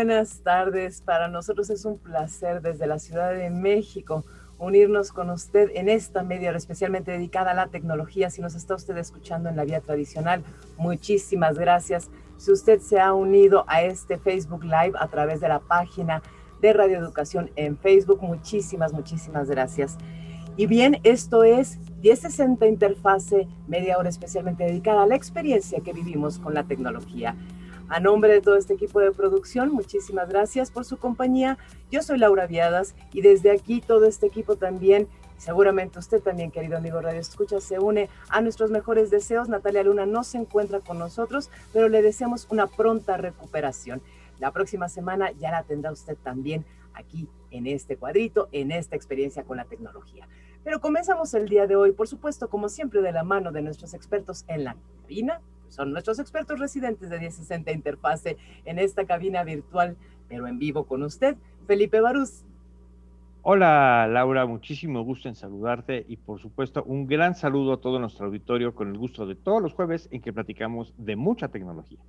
Buenas tardes. Para nosotros es un placer desde la Ciudad de México unirnos con usted en esta media especialmente dedicada a la tecnología. Si nos está usted escuchando en la vía tradicional, muchísimas gracias. Si usted se ha unido a este Facebook Live a través de la página de Radio Educación en Facebook, muchísimas, muchísimas gracias. Y bien, esto es 1060 Interfase, media hora especialmente dedicada a la experiencia que vivimos con la tecnología. A nombre de todo este equipo de producción, muchísimas gracias por su compañía. Yo soy Laura Viadas y desde aquí todo este equipo también, seguramente usted también, querido amigo Radio Escucha, se une a nuestros mejores deseos. Natalia Luna no se encuentra con nosotros, pero le deseamos una pronta recuperación. La próxima semana ya la tendrá usted también aquí en este cuadrito, en esta experiencia con la tecnología. Pero comenzamos el día de hoy, por supuesto, como siempre, de la mano de nuestros expertos en la cabina, son nuestros expertos residentes de 1060 Interfase en esta cabina virtual, pero en vivo con usted, Felipe Barús. Hola Laura, muchísimo gusto en saludarte y por supuesto un gran saludo a todo nuestro auditorio con el gusto de todos los jueves en que platicamos de mucha tecnología.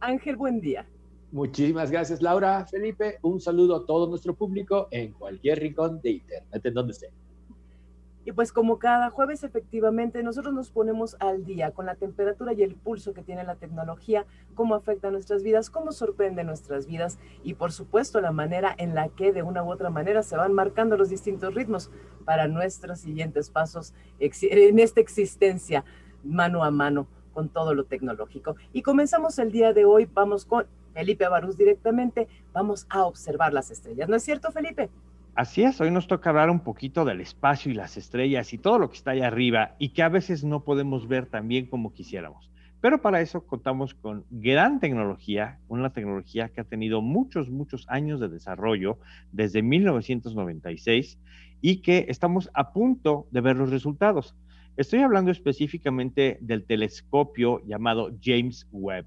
Ángel, buen día. Muchísimas gracias Laura, Felipe, un saludo a todo nuestro público en cualquier rincón de Internet en donde esté. Y pues como cada jueves efectivamente nosotros nos ponemos al día con la temperatura y el pulso que tiene la tecnología, cómo afecta nuestras vidas, cómo sorprende nuestras vidas y por supuesto la manera en la que de una u otra manera se van marcando los distintos ritmos para nuestros siguientes pasos en esta existencia mano a mano con todo lo tecnológico. Y comenzamos el día de hoy, vamos con Felipe Barús directamente, vamos a observar las estrellas. ¿No es cierto, Felipe? Así es, hoy nos toca hablar un poquito del espacio y las estrellas y todo lo que está allá arriba y que a veces no podemos ver tan bien como quisiéramos. Pero para eso contamos con gran tecnología, una tecnología que ha tenido muchos, muchos años de desarrollo desde 1996 y que estamos a punto de ver los resultados. Estoy hablando específicamente del telescopio llamado James Webb.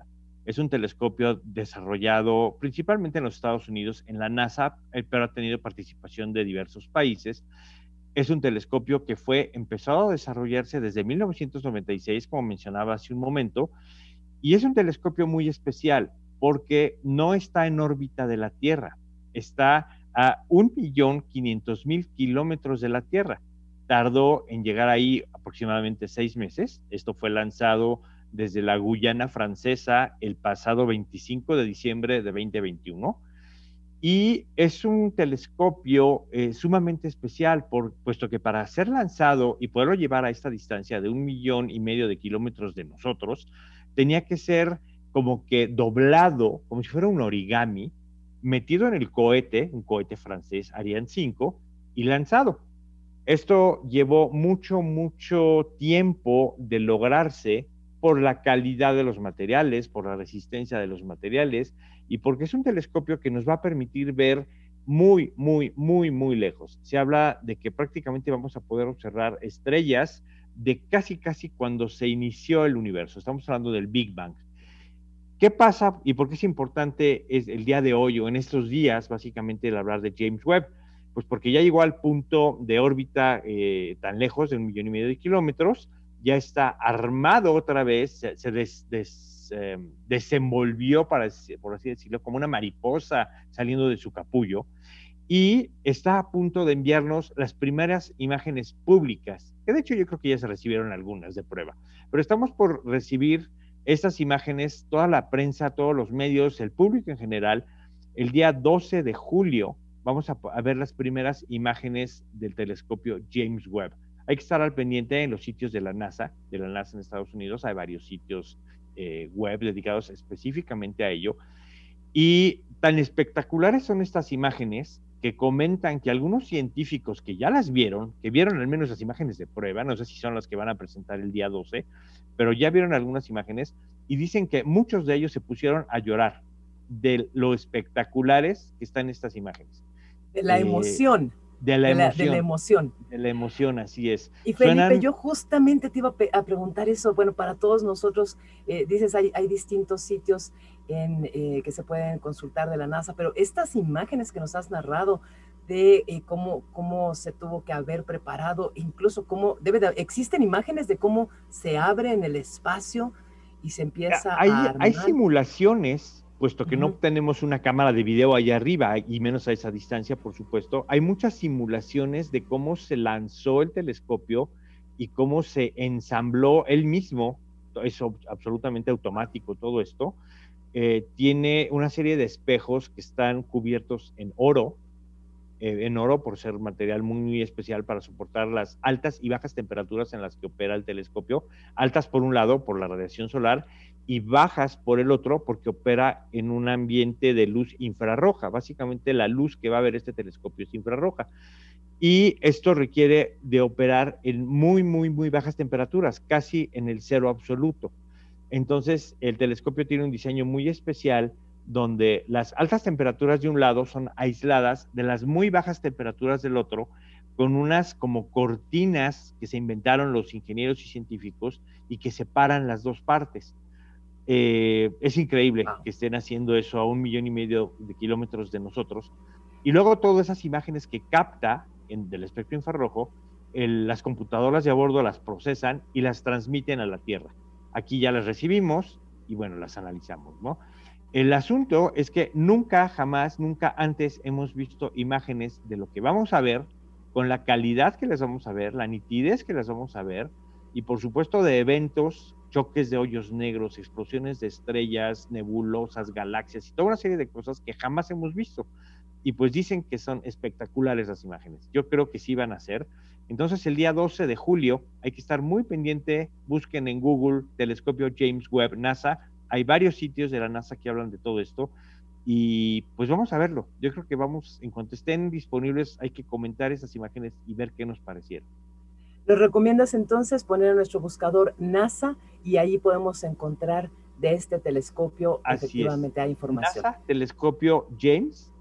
Es un telescopio desarrollado principalmente en los Estados Unidos, en la NASA, eh, pero ha tenido participación de diversos países. Es un telescopio que fue empezado a desarrollarse desde 1996, como mencionaba hace un momento, y es un telescopio muy especial porque no está en órbita de la Tierra, está a 1.500.000 kilómetros de la Tierra. Tardó en llegar ahí aproximadamente seis meses. Esto fue lanzado desde la Guyana francesa el pasado 25 de diciembre de 2021. Y es un telescopio eh, sumamente especial, por, puesto que para ser lanzado y poderlo llevar a esta distancia de un millón y medio de kilómetros de nosotros, tenía que ser como que doblado, como si fuera un origami, metido en el cohete, un cohete francés Ariane 5, y lanzado. Esto llevó mucho, mucho tiempo de lograrse por la calidad de los materiales, por la resistencia de los materiales y porque es un telescopio que nos va a permitir ver muy, muy, muy, muy lejos. Se habla de que prácticamente vamos a poder observar estrellas de casi, casi cuando se inició el universo. Estamos hablando del Big Bang. ¿Qué pasa y por qué es importante es el día de hoy o en estos días, básicamente, el hablar de James Webb? Pues porque ya llegó al punto de órbita eh, tan lejos de un millón y medio de kilómetros, ya está armado otra vez, se, em, desenvolvió, para, por así decirlo, como una mariposa saliendo de su capullo y está a punto de enviarnos las primeras imágenes públicas, que de hecho yo creo que ya se recibieron algunas de prueba, pero estamos por recibir estas imágenes, toda la prensa, todos los medios, el público en general, el día 12 de julio vamos a ver las primeras imágenes del telescopio James Webb. Hay que estar al pendiente en los sitios de la NASA, de la NASA en Estados Unidos. Hay varios sitios eh, web dedicados específicamente a ello. Y tan espectaculares son estas imágenes que comentan que algunos científicos que ya las vieron, que vieron al menos las imágenes de prueba, no sé si son las que van a presentar el día 12, pero ya vieron algunas imágenes y dicen que muchos de ellos se pusieron a llorar de lo espectaculares que están estas imágenes. De la eh, emoción. De la, emoción. De la emoción. De la emoción, así es. Y Felipe, yo justamente te iba a, preguntar eso. Bueno, para todos nosotros, eh, dices, hay, hay, distintos sitios en, eh, que se pueden consultar de la NASA, pero estas imágenes que nos has narrado de eh, cómo, cómo se tuvo que haber preparado, incluso cómo debe de, existen imágenes de cómo se abre en el espacio y se empieza hay, a Hay simulaciones puesto que no tenemos una cámara de video allá arriba y menos a esa distancia, por supuesto, hay muchas simulaciones de cómo se lanzó el telescopio y cómo se ensambló él mismo, es absolutamente automático todo esto, eh, tiene una serie de espejos que están cubiertos en oro, eh, en oro por ser material muy especial para soportar las altas y bajas temperaturas en las que opera el telescopio, altas por un lado por la radiación solar y bajas por el otro porque opera en un ambiente de luz infrarroja. Básicamente la luz que va a ver este telescopio es infrarroja. Y esto requiere de operar en muy, muy, muy bajas temperaturas, casi en el cero absoluto. Entonces, el telescopio tiene un diseño muy especial donde las altas temperaturas de un lado son aisladas de las muy bajas temperaturas del otro, con unas como cortinas que se inventaron los ingenieros y científicos y que separan las dos partes. Eh, es increíble que estén haciendo eso a un millón y medio de kilómetros de nosotros. Y luego todas esas imágenes que capta en, del espectro infrarrojo, las computadoras de a bordo las procesan y las transmiten a la Tierra. Aquí ya las recibimos y bueno, las analizamos, ¿no? El asunto es que nunca, jamás, nunca antes hemos visto imágenes de lo que vamos a ver, con la calidad que las vamos a ver, la nitidez que las vamos a ver, y por supuesto de eventos choques de hoyos negros, explosiones de estrellas, nebulosas, galaxias y toda una serie de cosas que jamás hemos visto. Y pues dicen que son espectaculares las imágenes. Yo creo que sí van a ser. Entonces el día 12 de julio hay que estar muy pendiente, busquen en Google telescopio James Webb NASA. Hay varios sitios de la NASA que hablan de todo esto y pues vamos a verlo. Yo creo que vamos, en cuanto estén disponibles, hay que comentar esas imágenes y ver qué nos parecieron. Nos recomiendas entonces poner en nuestro buscador NASA y ahí podemos encontrar de este telescopio efectivamente hay información. NASA, telescopio James,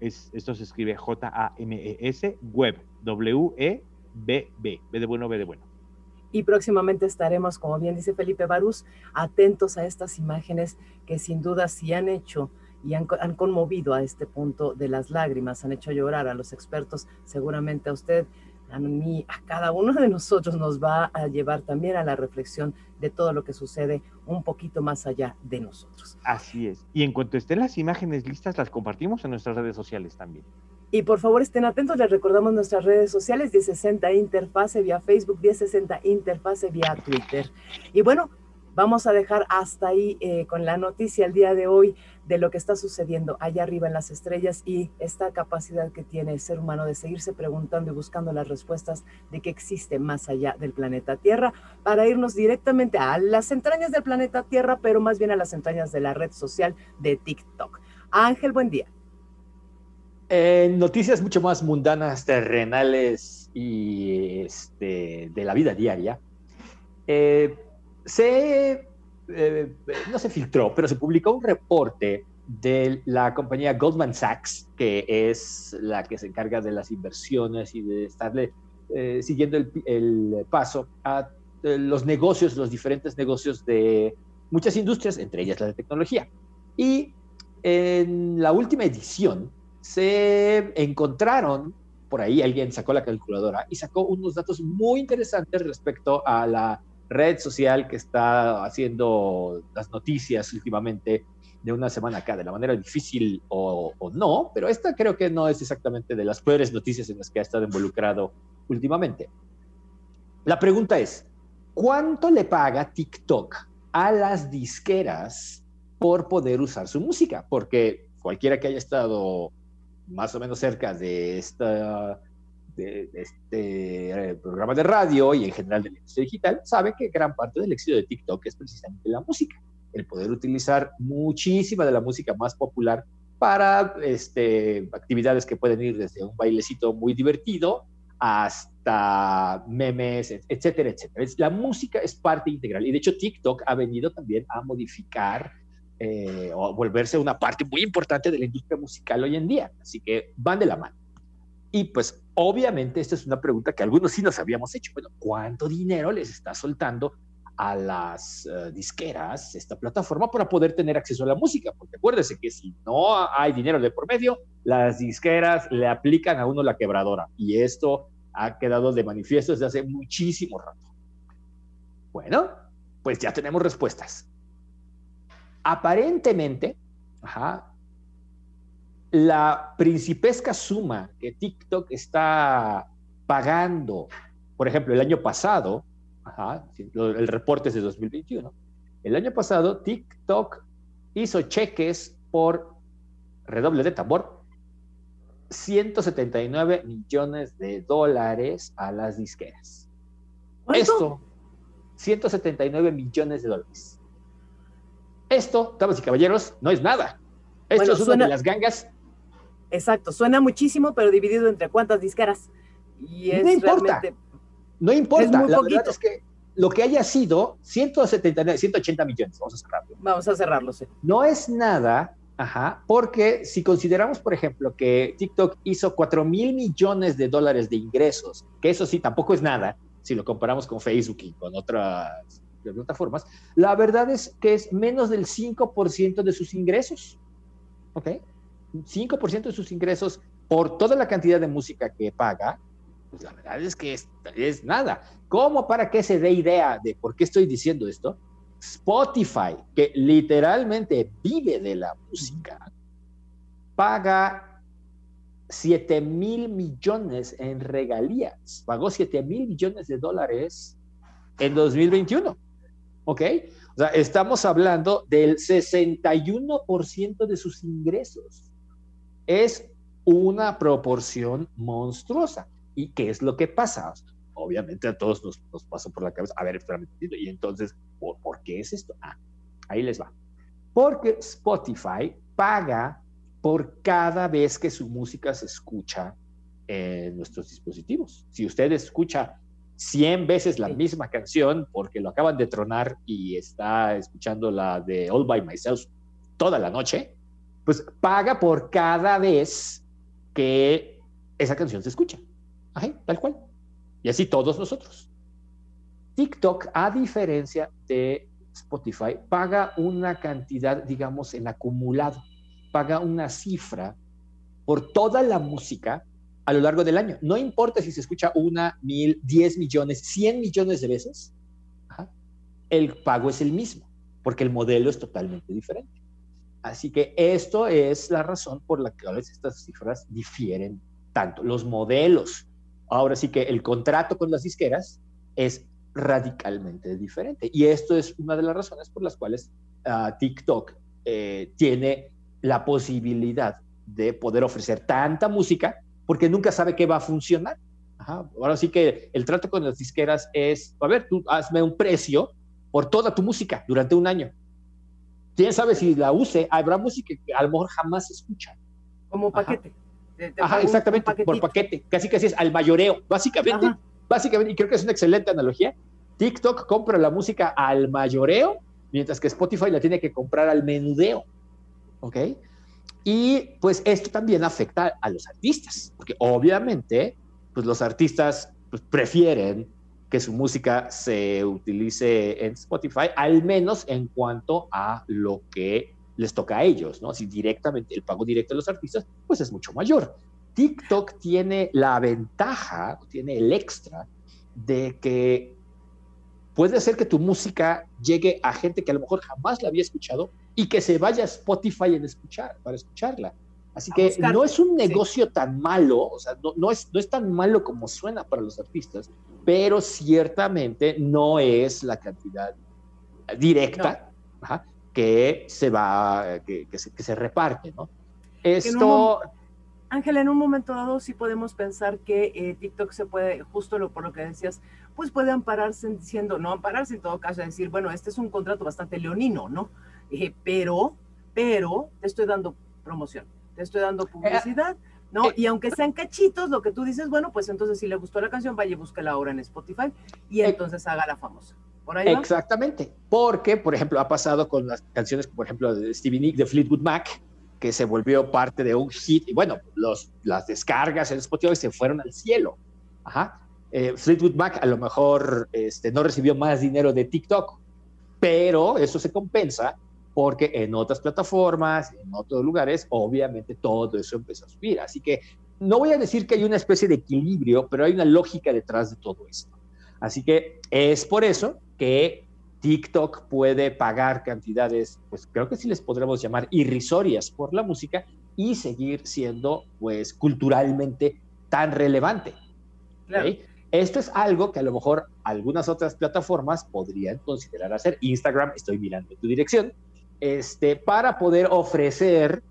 es, esto se escribe J-A-M-E-S, Web, W-E-B-B, B de bueno, B de bueno. Y próximamente estaremos, como bien dice Felipe Barús, atentos a estas imágenes que sin duda sí han hecho y han, han, conmovido a este punto de las lágrimas, han hecho llorar a los expertos, seguramente a usted a mí, a cada uno de nosotros nos va a llevar también a la reflexión de todo lo que sucede un poquito más allá de nosotros. Así es. Y en cuanto estén las imágenes listas, las compartimos en nuestras redes sociales también. Y por favor estén atentos, les recordamos nuestras redes sociales, 1060 Interfase vía Facebook, 1060 Interfase vía Twitter. Y bueno, vamos a dejar hasta ahí eh, con la noticia el día de hoy de lo que está sucediendo allá arriba en las estrellas y esta capacidad que tiene el ser humano de seguirse preguntando y buscando las respuestas de qué existe más allá del planeta Tierra para irnos directamente a las entrañas del planeta Tierra, pero más bien a las entrañas de la red social de TikTok. Ángel, buen día. En noticias mucho más mundanas, terrenales y este, de la vida diaria, eh, se eh, no se filtró, pero se publicó un reporte de la compañía Goldman Sachs, que es la que se encarga de las inversiones y de estarle eh, siguiendo el, paso a eh, los negocios, los diferentes negocios de muchas industrias, entre ellas la de tecnología. Y en la última edición se encontraron, por ahí alguien sacó la calculadora y sacó unos datos muy interesantes respecto a la red social que está haciendo las noticias últimamente de una semana acá, de la manera difícil o, no, pero esta creo que no es exactamente de las peores noticias en las que ha estado involucrado últimamente. La pregunta es, ¿cuánto le paga TikTok a las disqueras por poder usar su música? Porque cualquiera que haya estado más o menos cerca de esta de, este eh, programa de radio y en general de la industria digital, sabe que gran parte del éxito de TikTok es precisamente la música. el poder utilizar muchísima de la música más popular para este, actividades que pueden ir desde un bailecito muy divertido hasta memes, etcétera, etcétera. La música es parte integral y de hecho TikTok ha venido también a modificar eh, o volverse una parte muy importante de la industria musical hoy en día. Así que van de la mano. Y pues obviamente esta es una pregunta que algunos sí nos habíamos hecho. Bueno, ¿cuánto dinero les está soltando a las eh, disqueras esta plataforma para poder tener acceso a la música? Porque acuérdese que si no hay dinero de por medio, las disqueras le aplican a uno la quebradora. Y esto ha quedado de manifiesto desde hace muchísimo rato. Bueno, pues ya tenemos respuestas. Aparentemente, la principesca suma que TikTok está pagando, por ejemplo, el año pasado, el reporte es de 2021, el año pasado TikTok hizo cheques por redoble de tambor, 179 millones de dólares a las disqueras. Esto, 179 millones de dólares. Esto, damas y caballeros, no es nada. Esto es una de las gangas. Exacto, suena muchísimo, pero dividido entre cuántas disqueras. Y no importa. No importa. la verdad es que lo que haya sido 179, 180 millones, vamos a cerrarlo. Vamos a cerrarlo, sí. No es nada, ajá, porque si consideramos, por ejemplo, que TikTok hizo 4 mil millones de dólares de ingresos, que eso sí tampoco es nada, si lo comparamos con Facebook y con otras plataformas, la verdad es que es menos del 5% de sus ingresos. ¿Ok? 5% de sus ingresos por toda la cantidad de música que paga, pues la verdad es que es, es nada. ¿Cómo para que se dé idea de por qué estoy diciendo esto? Spotify, que literalmente vive de la música, paga 7 mil millones en regalías, pagó 7 mil millones de dólares en 2021. ¿Ok? O sea, estamos hablando del 61% de sus ingresos. Es una proporción monstruosa. ¿Y qué es lo que pasa? Obviamente a todos nos, nos pasó por la cabeza, a ver, y entonces, ¿por, ¿por qué es esto? Ah, ahí les va. Porque Spotify paga por cada vez que su música se escucha en nuestros dispositivos. Si usted escucha 100 veces la misma canción porque lo acaban de tronar y está escuchando la de All by Myself toda la noche, pues paga por cada vez que esa canción se escucha. tal cual. Y así todos nosotros. TikTok, a diferencia de Spotify, paga una cantidad, digamos, en acumulado, paga una cifra por toda la música a lo largo del año. No importa si se escucha una, mil, diez millones, cien millones de veces, el pago es el mismo, porque el modelo es totalmente diferente. Así que esto es la razón por la que estas cifras difieren tanto. Los modelos, ahora sí que el contrato con las disqueras es radicalmente diferente. Y esto es una de las razones por las cuales ah, TikTok eh, tiene la posibilidad de poder ofrecer tanta música porque nunca sabe qué va a funcionar. Ahora sí que el trato con las disqueras es, a ver, tú hazme un precio por toda tu música durante un año. ¿Quién sabe si la use? Habrá música que a lo mejor jamás se escucha. Como paquete. Ajá, exactamente, por paquete. Casi casi es al mayoreo. Básicamente, básicamente, y creo que es una excelente analogía. TikTok compra la música al mayoreo, mientras que Spotify la tiene que comprar al menudeo. ¿Ok? Y pues esto también afecta a los artistas, porque obviamente pues los artistas pues, prefieren que su música se utilice en Spotify, al menos en cuanto a lo que les toca a ellos, ¿no? Si directamente el pago directo de los artistas, pues es mucho mayor. TikTok tiene la ventaja, tiene el extra de que puede ser que tu música llegue a gente que a lo mejor jamás la había escuchado y que se vaya a Spotify en escuchar, para escucharla. Así que no es un negocio tan malo, o sea, no, es, no es tan malo como suena para los artistas, pero ciertamente no es la cantidad directa que se va, que, se, que se reparte, ¿no? Esto... Ángela, en un momento dado sí podemos pensar que eh, TikTok se puede, justo lo, por lo que decías, pues puede ampararse diciendo, no ampararse en todo caso, decir, bueno, este es un contrato bastante leonino, ¿no? eh, pero, pero te estoy dando promoción, te estoy dando publicidad. ¿No? Y aunque sean cachitos, lo que tú dices, bueno, pues entonces si le gustó la canción, vaya y búsquela ahora en Spotify y entonces haga la famosa. ¿Por ahí Exactamente, porque, por ejemplo, ha pasado con las canciones, por ejemplo, de Stevie Nicks de Fleetwood Mac, que se volvió parte de un hit, y bueno, los, las descargas en Spotify se fueron al cielo. Ajá. Eh, Fleetwood Mac a lo mejor este, no recibió más dinero de TikTok, pero eso se compensa porque en otras plataformas, en otros lugares, obviamente todo eso empezó a subir. Así que no voy a decir que hay una especie de equilibrio, pero hay una lógica detrás de todo esto. Así que es por eso que TikTok puede pagar cantidades, pues creo que sí les podremos llamar irrisorias por la música y seguir siendo, pues, culturalmente tan relevante. Esto es algo que a lo mejor algunas otras plataformas podrían considerar hacer. Instagram, estoy mirando en tu dirección, este, para poder ofrecer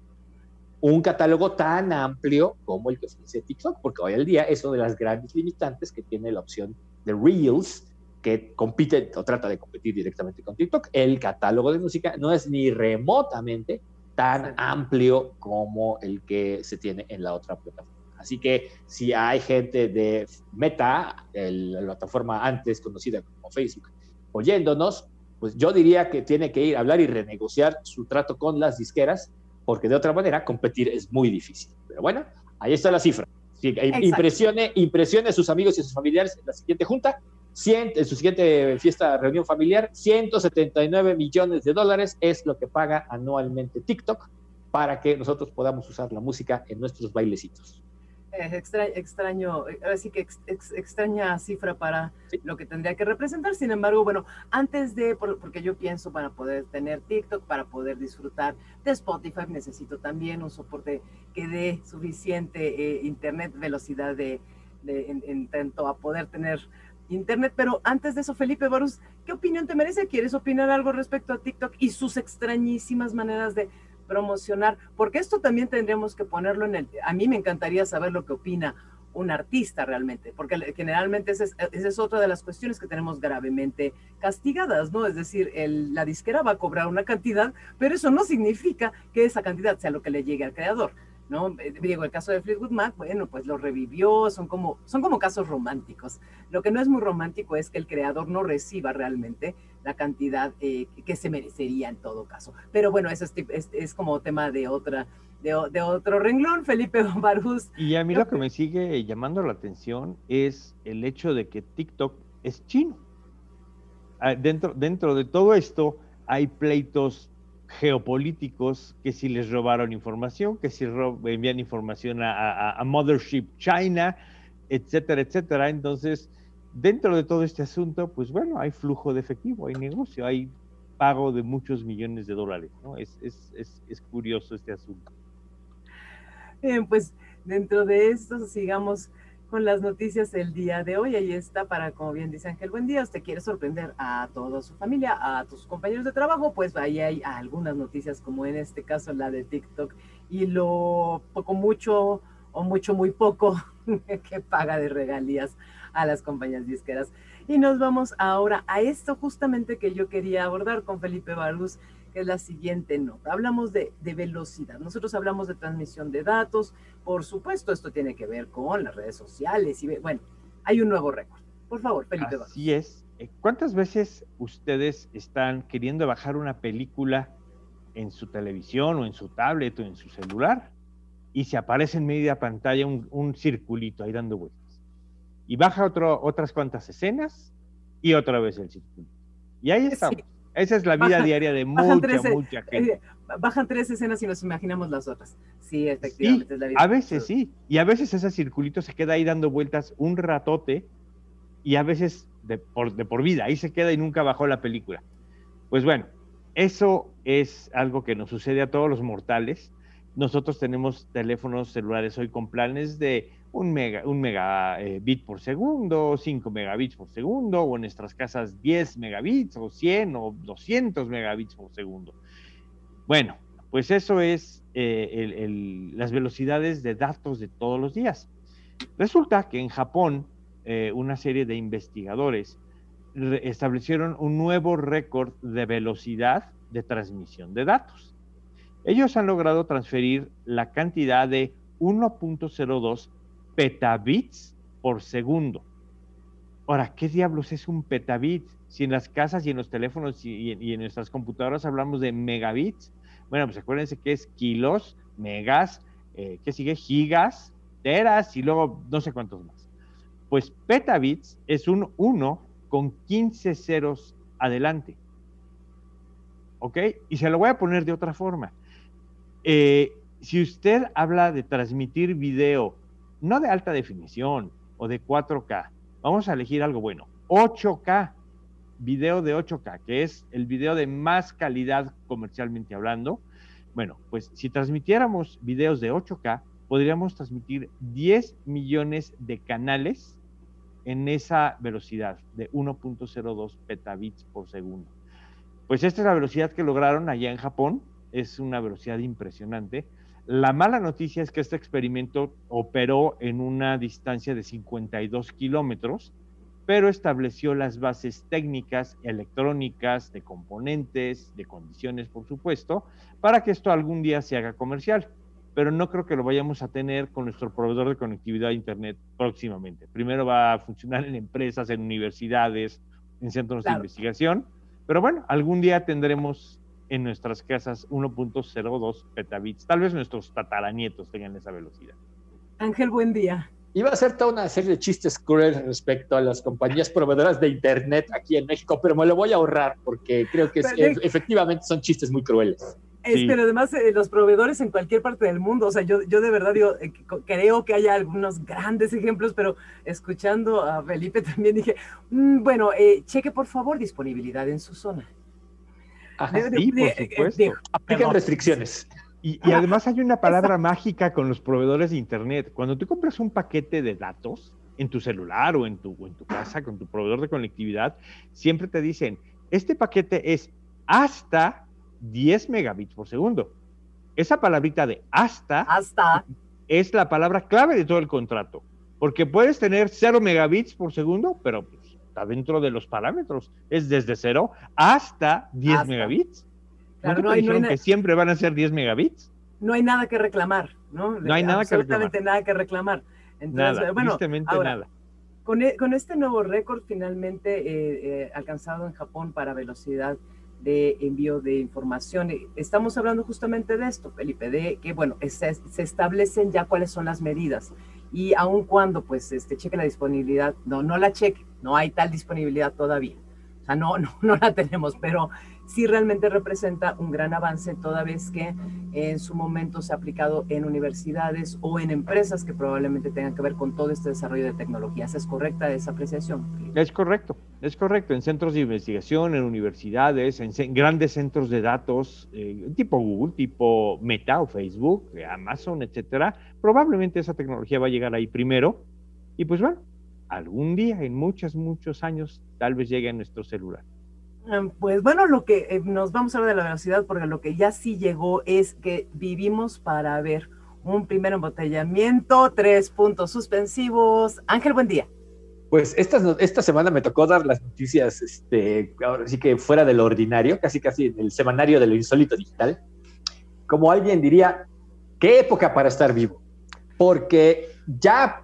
un catálogo tan amplio como el que ofrece TikTok, porque hoy en día es una de las grandes limitantes que tiene la opción de Reels, que compite o trata de competir directamente con TikTok. El catálogo de música no es ni remotamente tan amplio como el que se tiene en la otra plataforma. Así que si hay gente de Meta, la plataforma antes conocida como Facebook, oyéndonos, pues yo diría que tiene que ir a hablar y renegociar su trato con las disqueras, porque de otra manera competir es muy difícil. Pero bueno, ahí está la cifra. impresione, impresione a sus amigos y a sus familiares en la siguiente junta, en su siguiente fiesta, reunión familiar, 179 millones de dólares es lo que paga anualmente TikTok para que nosotros podamos usar la música en nuestros bailecitos extraño, así que extraña cifra para lo que tendría que representar. Sin embargo, bueno, antes de, porque yo pienso para poder tener TikTok, para poder disfrutar de Spotify, necesito también un soporte que dé suficiente eh, internet, velocidad de, en, tanto a poder tener internet. Pero antes de eso, Felipe Barus, ¿qué opinión te merece? ¿Quieres opinar algo respecto a TikTok y sus extrañísimas maneras de promocionar, porque esto también tendríamos que ponerlo en el, a mí me encantaría saber lo que opina un artista realmente, porque generalmente esa es, otra de las cuestiones que tenemos gravemente castigadas, ¿no? Es decir, la disquera va a cobrar una cantidad, pero eso no significa que esa cantidad sea lo que le llegue al creador. ¿no? Eh, digo, el caso de Fleetwood Mac, bueno, pues lo revivió, son como, son como casos románticos. Lo que no es muy romántico es que el creador no reciba realmente la cantidad eh, que se merecería en todo caso. Pero bueno, eso es, es, como tema de otra, de, otro renglón, Felipe Barús. Y a mí lo que me sigue llamando la atención es el hecho de que TikTok es chino. Ah, dentro, dentro de todo esto hay pleitos geopolíticos, que si les robaron información, que si envían información a, Mothership China, etcétera, etcétera. Entonces, dentro de todo este asunto, pues bueno, hay flujo de efectivo, hay negocio, hay pago de muchos millones de dólares, ¿no? Es, es curioso este asunto. Bien, pues dentro de esto sigamos con las noticias del día de hoy. Ahí está para, como bien dice Ángel, buen día. Usted quiere sorprender a toda su familia, a tus compañeros de trabajo, pues ahí hay algunas noticias, como en este caso la de TikTok y lo poco mucho o mucho muy poco que paga de regalías a las compañías disqueras. Y nos vamos ahora a esto justamente que yo quería abordar con Felipe Barús, que es la siguiente nota. Hablamos de, velocidad, nosotros hablamos de transmisión de datos, por supuesto esto tiene que ver con las redes sociales y bueno, hay un nuevo récord. Por favor, Felipe. Así es. Eh, ¿Cuántas veces ustedes están queriendo bajar una película en su televisión o en su tablet o en su celular y se aparece en media pantalla un, circulito ahí dando vueltas? Y baja otro, otras cuantas escenas y otra vez el circulito. Y ahí estamos. Esa es la vida diaria de mucha, mucha gente. bajan tres escenas y nos imaginamos las otras. Sí, efectivamente. es la vida a veces sí. Y a veces ese circulito se queda ahí dando vueltas un ratote y a veces de por, de por vida. Ahí se queda y nunca bajó la película. Pues bueno, eso es algo que nos sucede a todos los mortales. Nosotros tenemos teléfonos celulares hoy con planes de un, mega, un megabit eh, por segundo, 5 megabits por segundo, o en nuestras casas 10 megabits, o 100 o 200 megabits por segundo. Bueno, pues eso es eh, las velocidades de datos de todos los días. Resulta que en Japón, eh, una serie de investigadores establecieron un nuevo récord de velocidad de transmisión de datos. Ellos han logrado transferir la cantidad de 1.02 petabits por segundo. Ahora, ¿qué diablos es un petabit? Si en las casas y en los teléfonos y, en nuestras computadoras hablamos de megabits, bueno, pues acuérdense que es kilos, megas, eh, ¿qué sigue? Gigas, teras y luego no sé cuántos más. Pues petabits es un 1 con 15 ceros adelante. ¿Ok? Y se lo voy a poner de otra forma. Eh, si usted habla de transmitir video, no de alta definición o de 4K, vamos a elegir algo bueno. 8K, video de 8K, que es el video de más calidad comercialmente hablando. Bueno, pues si transmitiéramos videos de 8K, podríamos transmitir 10 millones de canales en esa velocidad de 1.02 petabits por segundo. Pues esta es la velocidad que lograron allá en Japón, es una velocidad impresionante. La mala noticia es que este experimento operó en una distancia de 52 kilómetros, pero estableció las bases técnicas, electrónicas, de componentes, de condiciones, por supuesto, para que esto algún día se haga comercial pero no creo que lo vayamos a tener con nuestro proveedor de conectividad a Internet próximamente. Primero va a funcionar en empresas, en universidades, en centros de investigación, pero bueno, algún día tendremos en nuestras casas 1.02 petabits. Tal vez nuestros tataranietos tengan esa velocidad. Ángel, buen día. Iba a hacer toda una serie de chistes crueles respecto a las compañías proveedoras de Internet aquí en México, pero me lo voy a ahorrar porque creo que efectivamente son chistes muy crueles. Pero además eh, los proveedores en cualquier parte del mundo, o sea, yo, yo de verdad digo, eh, creo que haya algunos grandes ejemplos, pero escuchando a Felipe también dije, mm, bueno, eh, cheque por favor disponibilidad en su zona. Sí, por supuesto. Aplican restricciones. Y, y, además hay una palabra mágica con los proveedores de Internet. Cuando tú compras un paquete de datos en tu celular o en tu, o en tu casa con tu proveedor de conectividad, siempre te dicen, este paquete es hasta 10 megabits por segundo. Esa palabrita de hasta, hasta es la palabra clave de todo el contrato, porque puedes tener 0 megabits por segundo, pero está dentro de los parámetros. Es desde 0 hasta 10 megabits. ¿No, te dijeron que siempre van a ser 10 megabits? No hay nada que reclamar, ¿no? No hay nada que reclamar. nada que reclamar. Entonces, nada, bueno, nada. Con, e, con, este nuevo récord finalmente eh, eh, alcanzado en Japón para velocidad de envío de información. Estamos hablando justamente de esto, Felipe, de que, bueno, se, establecen ya cuáles son las medidas y aun cuando, pues, este, cheque la disponibilidad, no, no la cheque, no hay tal disponibilidad todavía. O sea, no, no, no la tenemos, pero sí realmente representa un gran avance toda vez que en su momento se ha aplicado en universidades o en empresas que probablemente tengan que ver con todo este desarrollo de tecnologías. ¿Es correcta esa apreciación? Es correcto, es correcto. En centros de investigación, en universidades, en grandes centros de datos, eh, tipo Google, tipo Meta o Facebook, Amazon, etcétera, probablemente esa tecnología va a llegar ahí primero. Y pues bueno, algún día, en muchos, muchos años, tal vez llegue a nuestro celular. Em, pues bueno, lo que eh, nos vamos a hablar de la velocidad, porque lo que ya sí llegó es que vivimos para ver un primer embotellamiento, tres puntos suspensivos. Ángel, buen día. Pues esta, esta semana me tocó dar las noticias, este, ahora sí que fuera de lo ordinario, casi casi en el semanario de lo insólito digital. Como alguien diría, qué época para estar vivo, porque ya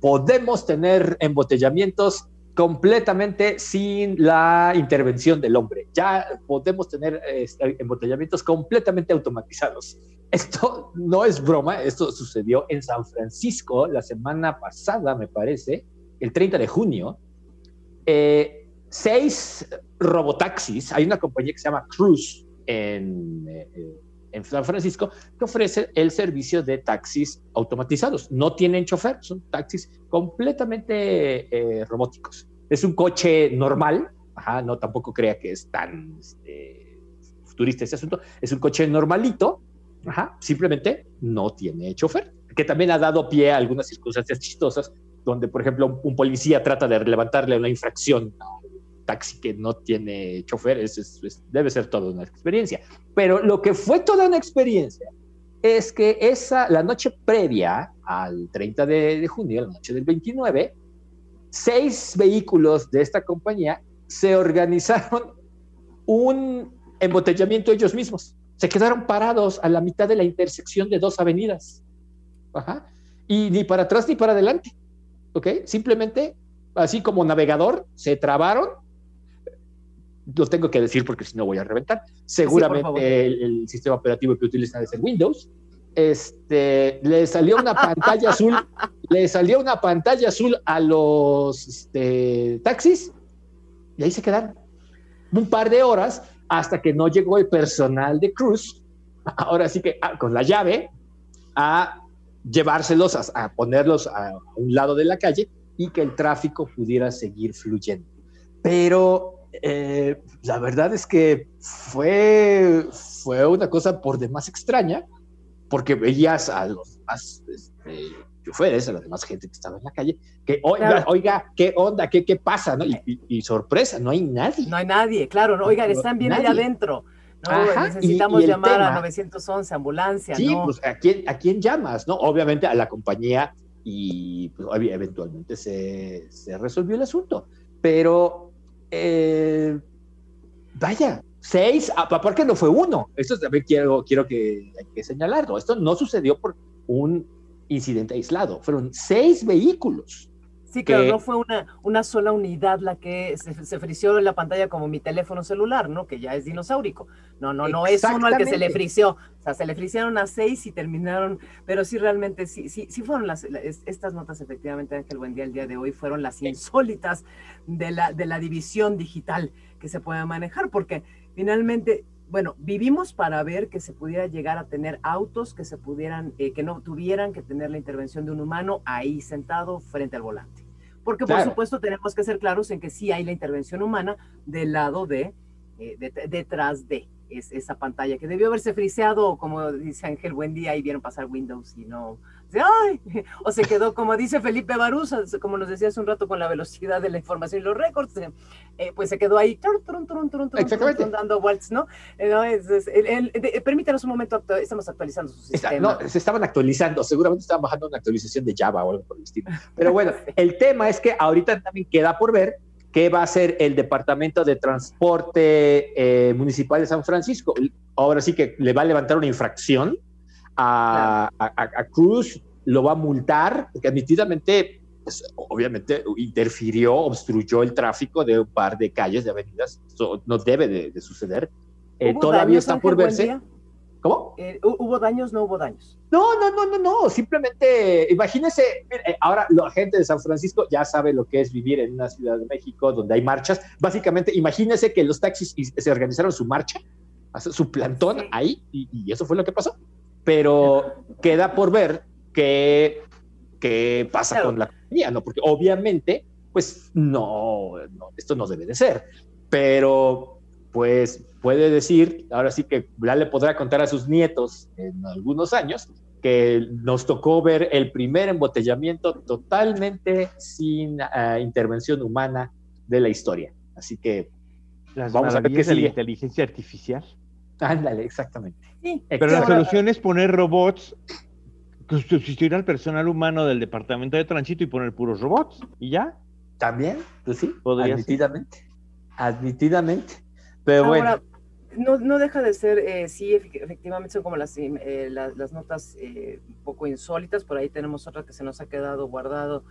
podemos tener embotellamientos completamente sin la intervención del hombre. Ya podemos tener este, embotellamientos completamente automatizados. Esto no es broma, esto sucedió en San Francisco la semana pasada, me parece, el 30 de junio. Eh, seis robotaxis, hay una compañía que se llama Cruise en, eh, en San Francisco que ofrece el servicio de taxis automatizados. No tienen chofer, son taxis completamente eh, robóticos. Es un coche normal, no tampoco crea que es tan este, futurista ese asunto, es un coche normalito, simplemente no tiene chofer, que también ha dado pie a algunas circunstancias chistosas, donde, por ejemplo, un policía trata de levantarle una infracción taxi que no tiene chofer, debe ser toda una experiencia. Pero lo que fue toda una experiencia es que esa, la noche previa al 30 de, junio, la noche del 29, seis vehículos de esta compañía se organizaron un embotellamiento ellos mismos. Se quedaron parados a la mitad de la intersección de dos avenidas. Ajá. Y ni para atrás ni para adelante. ¿Ok? Simplemente, así como navegador, se trabaron. Lo tengo que decir porque si no voy a reventar. Seguramente el, sistema operativo que utilizan es el Windows. Este, le salió una pantalla azul, le salió una pantalla azul a los este, taxis y ahí se quedaron. Un par de horas hasta que no llegó el personal de Cruz, ahora sí que ah, con la llave, a llevárselos, a, ponerlos a, un lado de la calle y que el tráfico pudiera seguir fluyendo. Pero eh, la verdad es que fue, fue una cosa por demás extraña, porque veías a los más este, choferes, a la demás gente que estaba en la calle, que oiga, oiga, ¿qué onda? ¿Qué, qué pasa? ¿no? Y, sorpresa, no hay nadie. No hay nadie, claro, no, oigan, están bien allá adentro. No, necesitamos llamar a 911, ambulancia. Sí, pues ¿a quién, ¿a quién llamas? ¿no? Obviamente a la compañía y pues, eventualmente se, se, resolvió el asunto. Pero, eh, vaya, seis, ¿por qué no fue uno? Esto también quiero, quiero que, que señalarlo. Esto no sucedió por un incidente aislado, fueron seis vehículos. Sí, claro, no fue una, una sola unidad la que se, se frició en la pantalla como mi teléfono celular, ¿no? Que ya es dinosaurico. No, no, no es uno al que se le frició. O sea, se le friciaron a seis y terminaron, pero sí realmente, sí, sí, sí fueron las, estas notas efectivamente, Ángel Buen Día, el día de hoy, fueron las insólitas de la, de la división digital que se puede manejar, porque finalmente bueno, vivimos para ver que se pudiera llegar a tener autos que se pudieran, eh, que no tuvieran que tener la intervención de un humano ahí sentado frente al volante. Porque por supuesto tenemos que ser claros en que sí hay la intervención humana del lado de, eh, detrás de esa pantalla que debió haberse friseado, como dice Ángel, buen día, y vieron pasar Windows y no o se quedó, como dice Felipe Baruza, como nos decía hace un rato, con la velocidad de la información y los récords, eh, eh, pues se quedó ahí, dando vueltas, ¿no? Eh, permítanos un momento, estamos actualizando su sistema. no, se estaban actualizando, seguramente estaban bajando una actualización de Java o algo por el estilo. Pero bueno, el tema es que ahorita también queda por ver qué va a hacer el Departamento de Transporte Municipal de San Francisco. Ahora sí que le va a levantar una infracción a, Cruz, lo va a multar, porque admitidamente, pues, obviamente interfirió, obstruyó el tráfico de un par de calles, de avenidas, eso no debe de, suceder. Eh, todavía está por verse. ¿Cómo? Eh, ¿Hubo daños? No hubo daños. No, no, no, no, no. Simplemente, imagínese, eh, ahora la gente de San Francisco ya sabe lo que es vivir en una ciudad de México donde hay marchas. Básicamente, imagínese que los taxis se organizaron su marcha, su plantón ahí, y, eso fue lo que pasó pero queda por ver qué, qué pasa con la compañía, ¿no? Porque obviamente, pues no, esto no debe de ser, pero pues puede decir, ahora sí que ya le podrá contar a sus nietos en algunos años, que nos tocó ver el primer embotellamiento totalmente sin ah, intervención humana de la historia. Así que vamos a ver qué es la inteligencia artificial. Ándale, exactamente. Pero la solución es poner robots, sustituir al personal humano del departamento de tránsito y poner puros robots. ¿Y ya? También, pues sí, admitidamente. Admitidamente. Pero bueno. No, no, deja de ser, eh, sí, efectivamente son como las, eh, las, notas eh, un poco insólitas, por ahí tenemos otra que se nos ha quedado guardado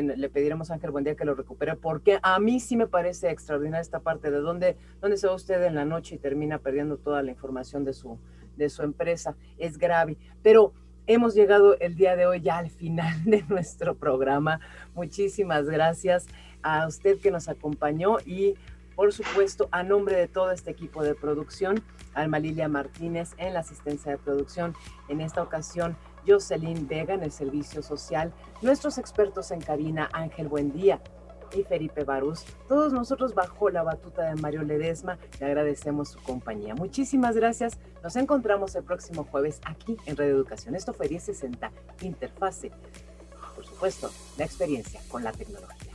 le pediremos a Ángel Buendía que lo recupere, porque a mí sí me parece extraordinaria esta parte de dónde, dónde se va usted en la noche y termina perdiendo toda la información de su, de su empresa. Es grave. Pero hemos llegado el día de hoy ya al final de nuestro programa. Muchísimas gracias a usted que nos acompañó y por supuesto, a nombre de todo este equipo de producción, Alma Lilia Martínez en la asistencia de producción. En esta ocasión, Jocelyn Vega en el servicio social, nuestros expertos en cabina Ángel Buendía y Felipe Barús, todos nosotros bajo la batuta de Mario Ledesma, le agradecemos su compañía. Muchísimas gracias, nos encontramos el próximo jueves aquí en Radio Educación. Esto fue 1060 Interfase, por supuesto, la experiencia con la tecnología.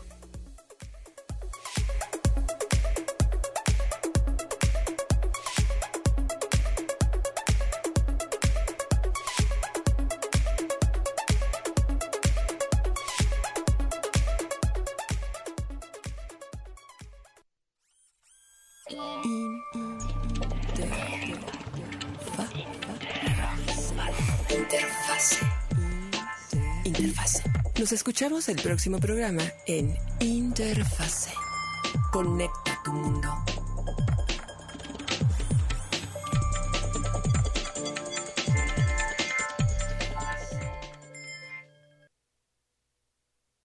Nos escuchamos el próximo programa en Interfase. Conecta tu mundo.